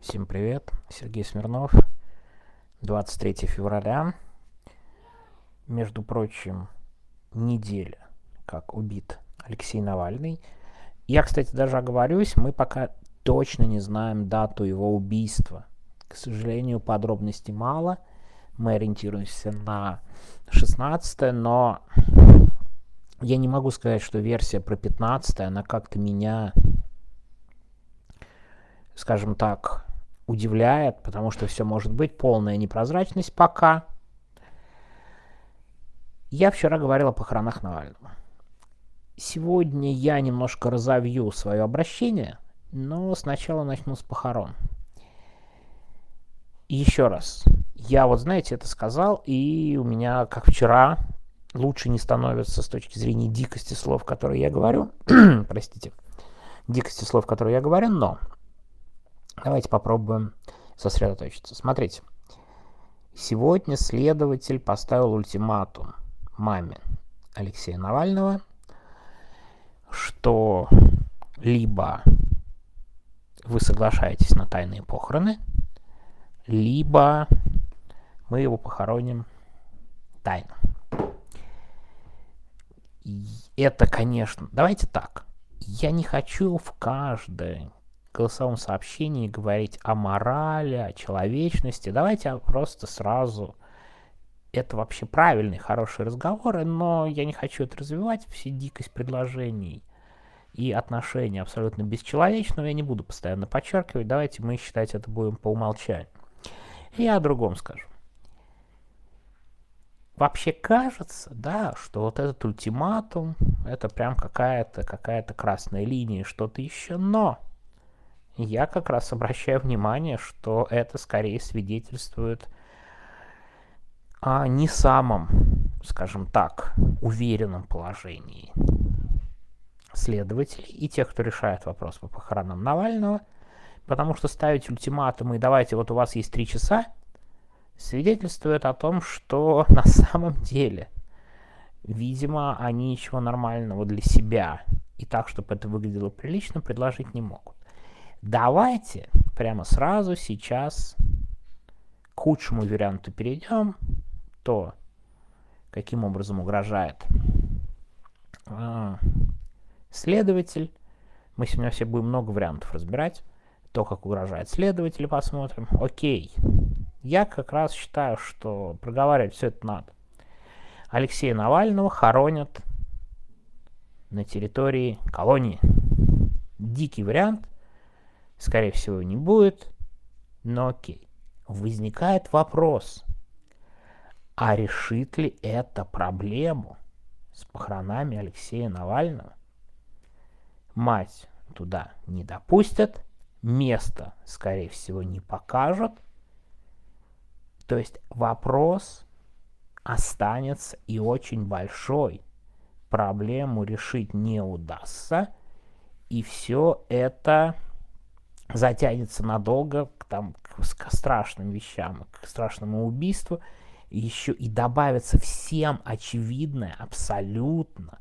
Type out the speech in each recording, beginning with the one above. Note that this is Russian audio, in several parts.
Всем привет, Сергей Смирнов, 23 февраля. Между прочим, неделя, как убит Алексей Навальный. Я, кстати, даже оговорюсь, мы пока точно не знаем дату его убийства. К сожалению, подробностей мало. Мы ориентируемся на 16 но я не могу сказать, что версия про 15 она как-то меня, скажем так, удивляет, потому что все может быть, полная непрозрачность пока. Я вчера говорил о похоронах Навального. Сегодня я немножко разовью свое обращение, но сначала начну с похорон. еще раз, я вот, знаете, это сказал, и у меня, как вчера, лучше не становится с точки зрения дикости слов, которые я говорю. Простите. Дикости слов, которые я говорю, но давайте попробуем сосредоточиться. Смотрите. Сегодня следователь поставил ультиматум маме Алексея Навального, что либо вы соглашаетесь на тайные похороны, либо мы его похороним тайно. это, конечно, давайте так. Я не хочу в каждой голосовом сообщении говорить о морали, о человечности. Давайте просто сразу... Это вообще правильные, хорошие разговоры, но я не хочу это развивать, все дикость предложений и отношения абсолютно бесчеловечного я не буду постоянно подчеркивать. Давайте мы считать это будем по умолчанию. Я о другом скажу. Вообще кажется, да, что вот этот ультиматум, это прям какая-то какая-то красная линия, что-то еще, но я как раз обращаю внимание, что это скорее свидетельствует о не самом, скажем так, уверенном положении следователей и тех, кто решает вопрос по похоронам Навального, потому что ставить ультиматумы и давайте вот у вас есть три часа, свидетельствует о том, что на самом деле, видимо, они ничего нормального для себя и так, чтобы это выглядело прилично, предложить не могут. Давайте прямо сразу сейчас к худшему варианту перейдем, то каким образом угрожает а, следователь. Мы сегодня все будем много вариантов разбирать. То, как угрожает следователь, посмотрим. Окей. Я как раз считаю, что проговаривать все это надо. Алексея Навального хоронят на территории колонии. Дикий вариант. Скорее всего, не будет. Но окей. Возникает вопрос. А решит ли это проблему с похоронами Алексея Навального? Мать туда не допустят, место, скорее всего, не покажут. То есть вопрос останется и очень большой. Проблему решить не удастся, и все это затянется надолго к, там, к, страшным вещам, к страшному убийству, еще и добавится всем очевидная, абсолютно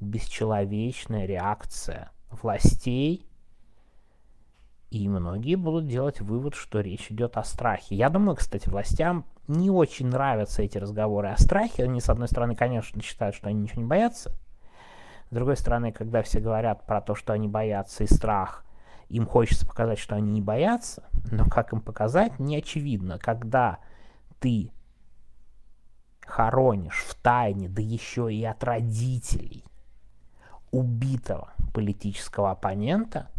бесчеловечная реакция властей, и многие будут делать вывод, что речь идет о страхе. Я думаю, кстати, властям не очень нравятся эти разговоры о страхе. Они, с одной стороны, конечно, считают, что они ничего не боятся. С другой стороны, когда все говорят про то, что они боятся и страх, им хочется показать, что они не боятся, но как им показать, не очевидно. Когда ты хоронишь в тайне, да еще и от родителей, убитого политического оппонента,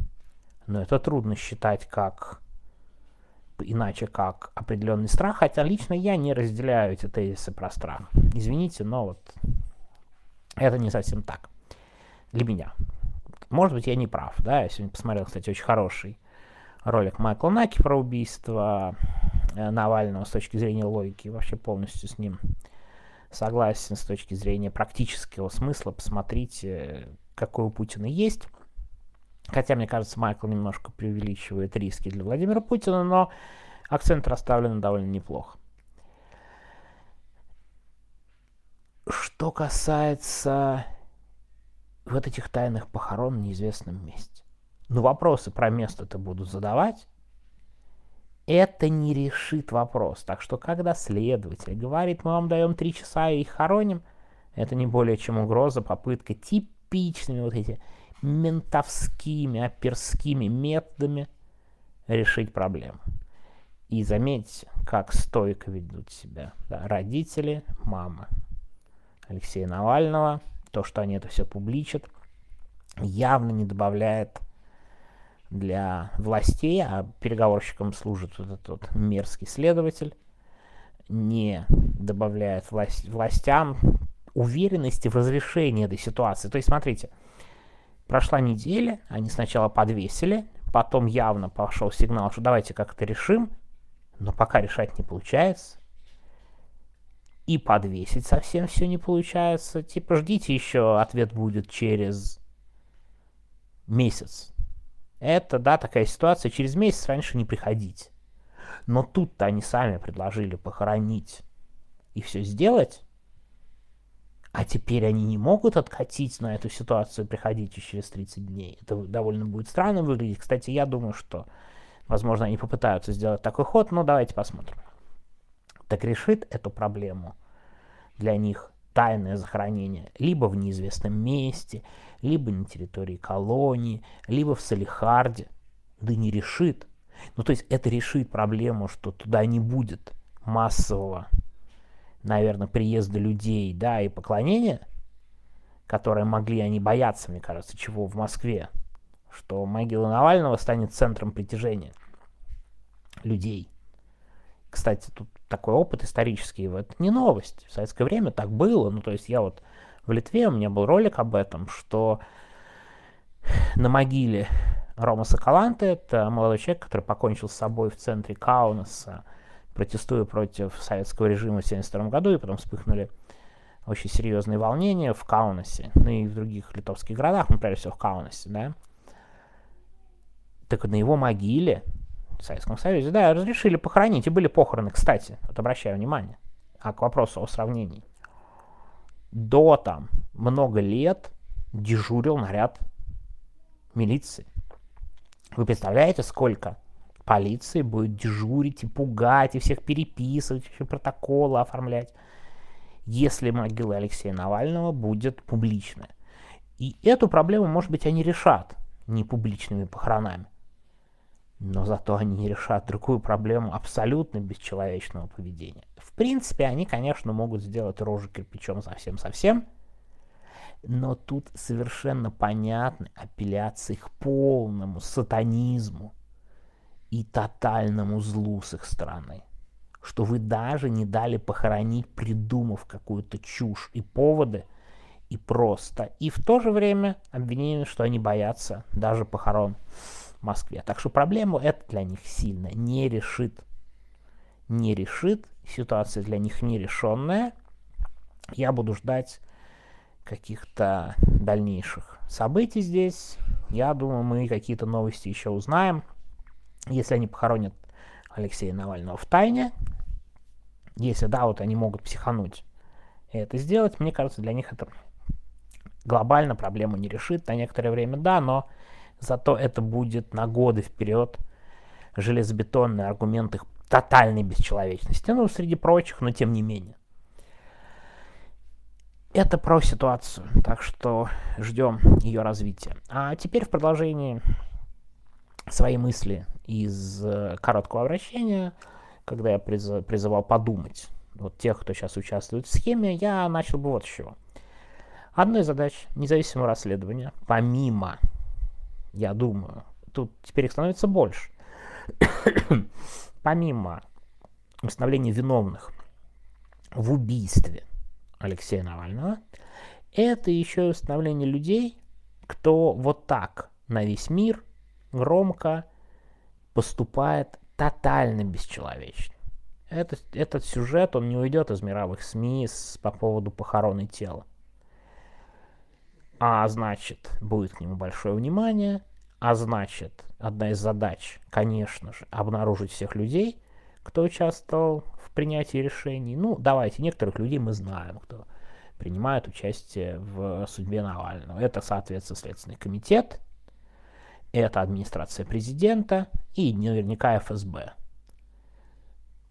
но это трудно считать как иначе как определенный страх, хотя лично я не разделяю эти тезисы про страх. Извините, но вот это не совсем так для меня. Может быть, я не прав, да, я сегодня посмотрел, кстати, очень хороший ролик Майкла Наки про убийство э, Навального с точки зрения логики, вообще полностью с ним согласен с точки зрения практического смысла. Посмотрите, какой у Путина есть. Хотя, мне кажется, Майкл немножко преувеличивает риски для Владимира Путина, но акцент расставлен довольно неплохо. Что касается вот этих тайных похорон в неизвестном месте. Ну, вопросы про место-то будут задавать. это не решит вопрос. Так что, когда следователь говорит, мы вам даем три часа и их хороним, это не более чем угроза, попытка типичными вот эти ментовскими, оперскими методами решить проблему. И заметьте, как стойко ведут себя да, родители, мама Алексея Навального. То, что они это все публичат, явно не добавляет для властей, а переговорщиком служит вот этот вот мерзкий следователь, не добавляет власть, властям уверенности в разрешении этой ситуации. То есть, смотрите, прошла неделя, они сначала подвесили, потом явно пошел сигнал, что давайте как-то решим, но пока решать не получается. И подвесить совсем все не получается. Типа ждите еще, ответ будет через месяц. Это, да, такая ситуация, через месяц раньше не приходить. Но тут-то они сами предложили похоронить и все сделать. А теперь они не могут откатить на эту ситуацию, приходите через 30 дней. Это довольно будет странно выглядеть. Кстати, я думаю, что, возможно, они попытаются сделать такой ход, но давайте посмотрим. Так решит эту проблему для них тайное захоронение либо в неизвестном месте, либо на территории колонии, либо в Салихарде. Да не решит. Ну, то есть это решит проблему, что туда не будет массового наверное, приезда людей, да, и поклонения, которые могли они бояться, мне кажется, чего в Москве, что могила Навального станет центром притяжения людей. Кстати, тут такой опыт исторический, это не новость. В советское время так было. Ну, то есть я вот в Литве, у меня был ролик об этом, что на могиле Рома Соколанте, это молодой человек, который покончил с собой в центре Каунаса, протестуя против советского режима в 1972 году, и потом вспыхнули очень серьезные волнения в Каунасе, ну и в других литовских городах, ну, прежде всего в Каунасе, да. Так на его могиле в Советском Союзе, да, разрешили похоронить, и были похороны, кстати, вот обращаю внимание, а к вопросу о сравнении. До там много лет дежурил наряд милиции. Вы представляете, сколько полиция будет дежурить и пугать, и всех переписывать, еще протоколы оформлять, если могила Алексея Навального будет публичная. И эту проблему, может быть, они решат не публичными похоронами. Но зато они решат другую проблему абсолютно бесчеловечного поведения. В принципе, они, конечно, могут сделать рожу кирпичом совсем-совсем, но тут совершенно понятны апелляции к полному сатанизму, и тотальному злу с их стороны. Что вы даже не дали похоронить, придумав какую-то чушь и поводы, и просто. И в то же время обвинение, что они боятся даже похорон Москве. Так что проблему это для них сильно не решит. Не решит. Ситуация для них нерешенная. Я буду ждать каких-то дальнейших событий здесь. Я думаю, мы какие-то новости еще узнаем если они похоронят Алексея Навального в тайне, если да, вот они могут психануть и это сделать, мне кажется, для них это глобально проблему не решит. На некоторое время да, но зато это будет на годы вперед железобетонный аргумент их тотальной бесчеловечности. Ну, среди прочих, но тем не менее. Это про ситуацию, так что ждем ее развития. А теперь в продолжении свои мысли из э, короткого обращения, когда я призывал подумать вот тех, кто сейчас участвует в схеме, я начал бы вот с чего. Одной из задач независимого расследования, помимо, я думаю, тут теперь их становится больше, помимо установления виновных в убийстве Алексея Навального, это еще и установление людей, кто вот так на весь мир громко поступает тотально бесчеловечно. Этот, этот сюжет, он не уйдет из мировых СМИ с, по поводу похороны тела. А значит, будет к нему большое внимание, а значит, одна из задач, конечно же, обнаружить всех людей, кто участвовал в принятии решений. Ну, давайте, некоторых людей мы знаем, кто принимает участие в судьбе Навального. Это, соответственно, Следственный комитет, это администрация президента и наверняка ФСБ.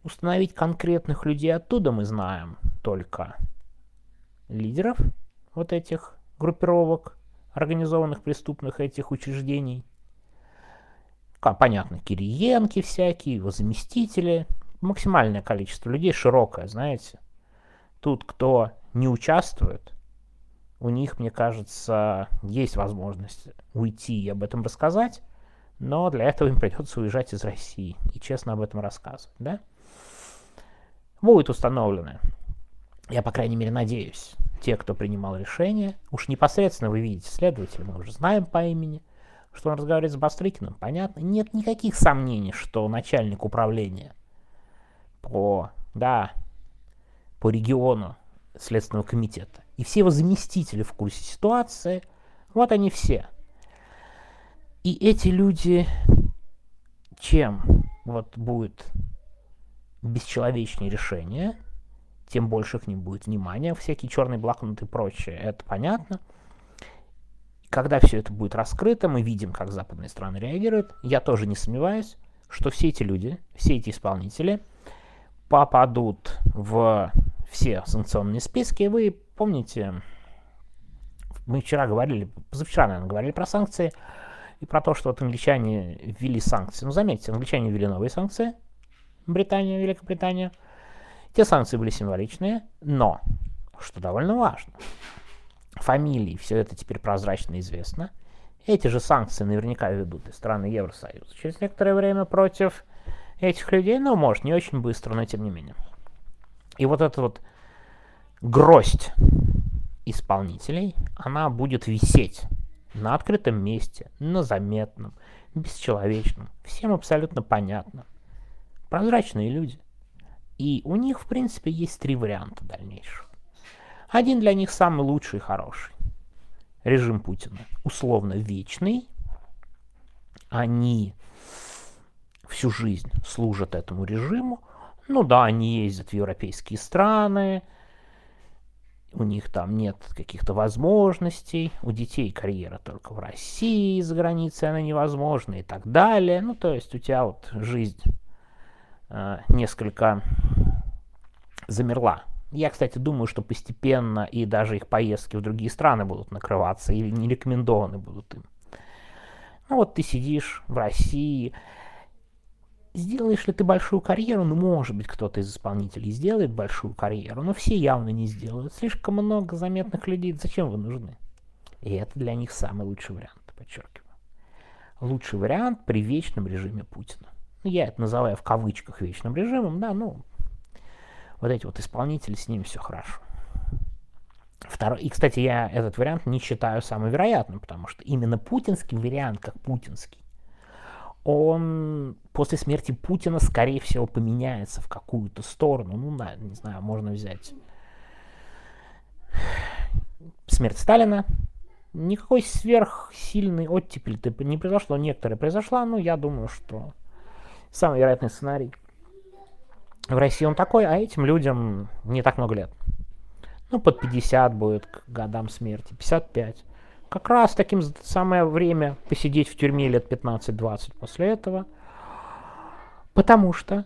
Установить конкретных людей оттуда мы знаем только лидеров вот этих группировок, организованных преступных этих учреждений. Понятно, Кириенки всякие, его заместители. Максимальное количество людей, широкое, знаете. Тут кто не участвует, у них, мне кажется, есть возможность уйти и об этом рассказать, но для этого им придется уезжать из России и честно об этом рассказывать, да? Будет установлено, я, по крайней мере, надеюсь, те, кто принимал решение, уж непосредственно вы видите следователя, мы уже знаем по имени, что он разговаривает с Бастрыкиным, понятно. Нет никаких сомнений, что начальник управления по, да, по региону Следственного комитета и все его заместители в курсе ситуации, вот они все. И эти люди, чем вот будет бесчеловечнее решение, тем больше к ним будет внимания, всякие черные блокноты и прочее, это понятно. Когда все это будет раскрыто, мы видим, как западные страны реагируют. Я тоже не сомневаюсь, что все эти люди, все эти исполнители попадут в все санкционные списки. Вы помните, мы вчера говорили, позавчера, наверное, говорили про санкции и про то, что вот англичане ввели санкции. Ну, заметьте, англичане ввели новые санкции, Британия, Великобритания. Те санкции были символичные, но, что довольно важно, фамилии, все это теперь прозрачно известно. Эти же санкции наверняка ведут и страны Евросоюза через некоторое время против этих людей, но может не очень быстро, но тем не менее. И вот эта вот гроздь исполнителей, она будет висеть на открытом месте, на заметном, бесчеловечном, всем абсолютно понятном. Прозрачные люди. И у них, в принципе, есть три варианта дальнейших. Один для них самый лучший и хороший. Режим Путина условно вечный. Они всю жизнь служат этому режиму, ну да, они ездят в европейские страны, у них там нет каких-то возможностей, у детей карьера только в России, за границей она невозможна и так далее. Ну, то есть у тебя вот жизнь э, несколько замерла. Я, кстати, думаю, что постепенно и даже их поездки в другие страны будут накрываться или не рекомендованы будут им. Ну вот ты сидишь в России, Сделаешь ли ты большую карьеру? Ну, может быть, кто-то из исполнителей сделает большую карьеру, но все явно не сделают. Слишком много заметных людей. Зачем вы нужны? И это для них самый лучший вариант, подчеркиваю. Лучший вариант при вечном режиме Путина. Ну, я это называю в кавычках вечным режимом, да, ну, вот эти вот исполнители, с ними все хорошо. Второй, и, кстати, я этот вариант не считаю самым вероятным, потому что именно путинский вариант, как путинский, он после смерти Путина, скорее всего, поменяется в какую-то сторону. Ну, да, не знаю, можно взять смерть Сталина. Никакой сверхсильный оттепель не произошло. Некоторые произошла, но я думаю, что самый вероятный сценарий в России он такой, а этим людям не так много лет. Ну, под 50 будет к годам смерти, 55 как раз таким самое время посидеть в тюрьме лет 15-20 после этого. Потому что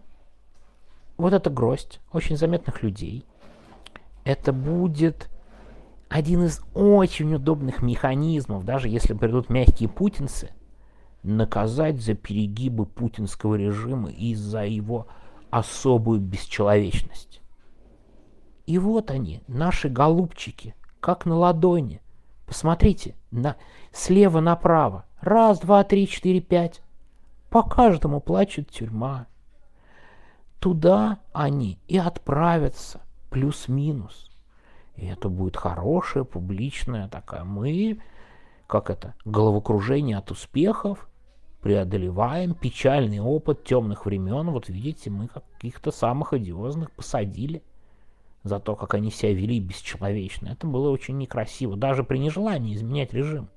вот эта гроздь очень заметных людей, это будет один из очень удобных механизмов, даже если придут мягкие путинцы, наказать за перегибы путинского режима и за его особую бесчеловечность. И вот они, наши голубчики, как на ладони, Посмотрите, на, слева направо. Раз, два, три, четыре, пять. По каждому плачет тюрьма. Туда они и отправятся, плюс-минус. И это будет хорошая, публичная такая. Мы, как это, головокружение от успехов, преодолеваем печальный опыт темных времен. Вот видите, мы каких-то самых одиозных посадили за то, как они себя вели бесчеловечно. Это было очень некрасиво, даже при нежелании изменять режим.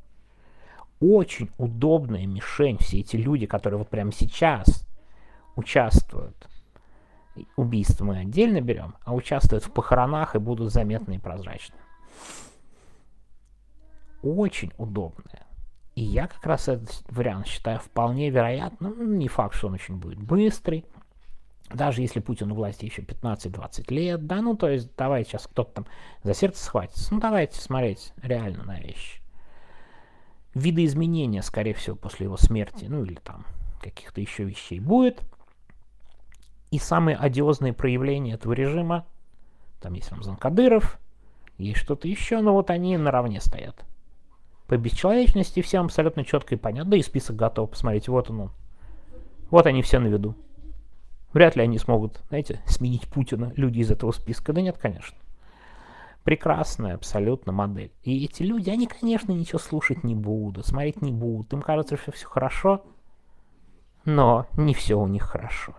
Очень удобная мишень, все эти люди, которые вот прямо сейчас участвуют. Убийство мы отдельно берем, а участвуют в похоронах и будут заметны и прозрачны. Очень удобная. И я как раз этот вариант считаю вполне вероятным. Не факт, что он очень будет быстрый. даже если Путин у власти еще 15-20 лет, да, ну, то есть, давайте сейчас кто-то там за сердце схватится, ну, давайте смотреть реально на вещи. Виды изменения, скорее всего, после его смерти, ну, или там каких-то еще вещей будет. И самые одиозные проявления этого режима, там есть Рамзан Кадыров, есть что-то еще, но вот они наравне стоят. По бесчеловечности всем абсолютно четко и понятно, да и список готов, посмотрите, вот он. Вот они все на виду. Вряд ли они смогут, знаете, сменить Путина, люди из этого списка. Да нет, конечно. Прекрасная абсолютно модель. И эти люди, они, конечно, ничего слушать не будут, смотреть не будут. Им кажется, что все хорошо, но не все у них хорошо.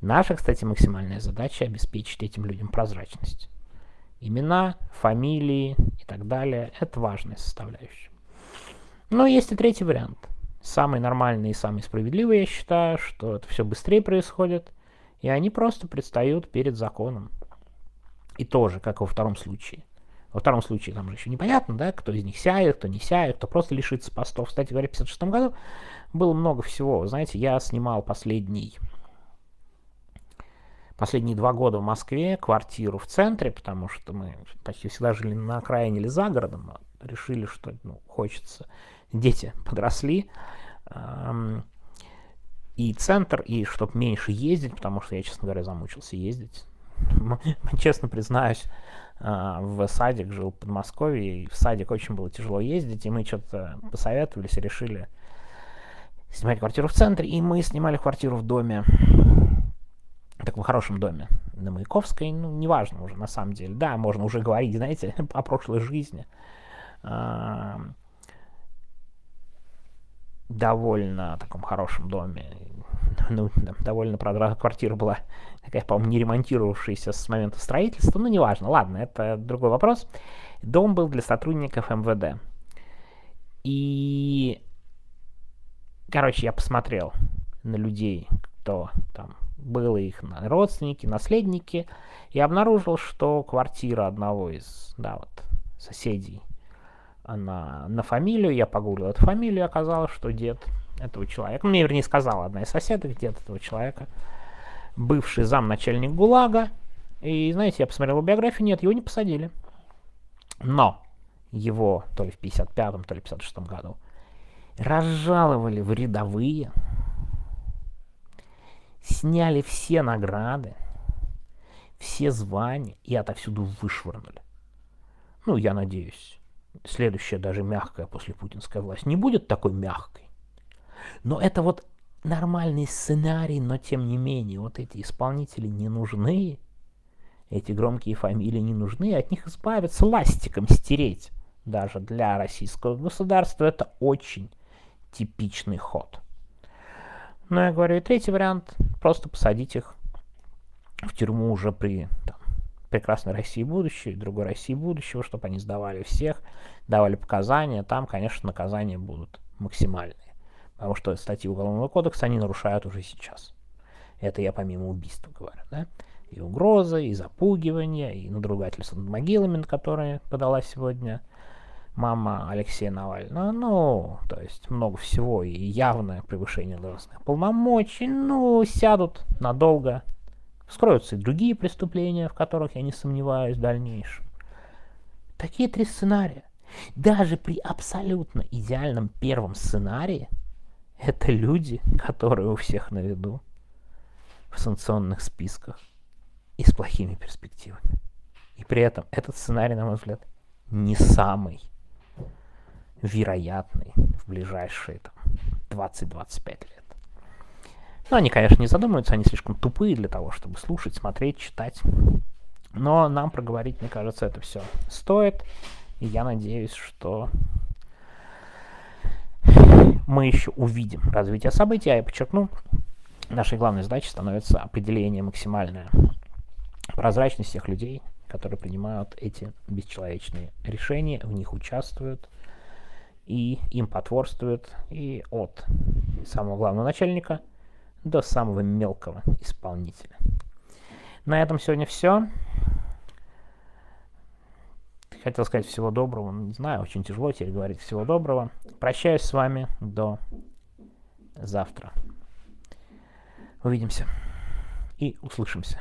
Наша, кстати, максимальная задача обеспечить этим людям прозрачность. Имена, фамилии и так далее – это важная составляющая. Но есть и третий вариант – самый нормальный и самый справедливый, я считаю, что это все быстрее происходит, и они просто предстают перед законом. И тоже, как во втором случае. Во втором случае там же еще непонятно, да, кто из них сядет, кто не сядет, кто просто лишится постов. Кстати говоря, в 1956 году было много всего. Знаете, я снимал последний, последние два года в Москве квартиру в центре, потому что мы почти всегда жили на окраине или за городом. Решили, что ну, хочется дети подросли, и центр, и чтобы меньше ездить, потому что я, честно говоря, замучился ездить. Честно признаюсь, а, в садик жил в Подмосковье, и в садик очень было тяжело ездить, и мы что-то посоветовались и решили снимать квартиру в центре, и мы снимали квартиру в доме, в таком хорошем доме на Маяковской, ну, неважно уже, на самом деле. Да, можно уже говорить, знаете, о прошлой жизни довольно таком хорошем доме. Ну, довольно, правда, квартира была такая, по-моему, не ремонтировавшаяся с момента строительства. Ну, неважно, ладно, это другой вопрос. Дом был для сотрудников МВД. И, короче, я посмотрел на людей, кто там был, их родственники, наследники, и обнаружил, что квартира одного из, да, вот, соседей на, на фамилию, я погуглил эту фамилию, оказалось, что дед этого человека, мне вернее сказала одна из соседок, дед этого человека, бывший замначальник ГУЛАГа, и знаете, я посмотрел его биографию, нет, его не посадили. Но его то ли в 55-м, то ли в 56-м году разжаловали в рядовые, сняли все награды, все звания и отовсюду вышвырнули. Ну, я надеюсь, следующая даже мягкая после путинская власть не будет такой мягкой. Но это вот нормальный сценарий, но тем не менее, вот эти исполнители не нужны, эти громкие фамилии не нужны, от них избавиться, ластиком стереть. Даже для российского государства это очень типичный ход. Но я говорю, и третий вариант, просто посадить их в тюрьму уже при там, прекрасной России будущего, другой России будущего, чтобы они сдавали всех, давали показания, там, конечно, наказания будут максимальные. Потому что статьи Уголовного кодекса они нарушают уже сейчас. Это я помимо убийства говорю, да? И угрозы, и запугивание, и надругательство над могилами, на которые подала сегодня мама Алексея Навального. Ну, то есть много всего, и явное превышение должностных полномочий. Ну, сядут надолго, Вскроются и другие преступления, в которых я не сомневаюсь в дальнейшем. Такие три сценария. Даже при абсолютно идеальном первом сценарии это люди, которые у всех на виду в санкционных списках и с плохими перспективами. И при этом этот сценарий, на мой взгляд, не самый вероятный в ближайшие там, 20-25 лет. Ну, они, конечно, не задумываются, они слишком тупые для того, чтобы слушать, смотреть, читать. Но нам проговорить, мне кажется, это все стоит. И я надеюсь, что мы еще увидим развитие событий. А я подчеркну, нашей главной задачей становится определение максимальное прозрачность всех людей, которые принимают эти бесчеловечные решения, в них участвуют и им потворствуют, и от самого главного начальника – до самого мелкого исполнителя. На этом сегодня все. Хотел сказать всего доброго, не знаю, очень тяжело теперь говорить всего доброго. Прощаюсь с вами до завтра. Увидимся. и услышимся.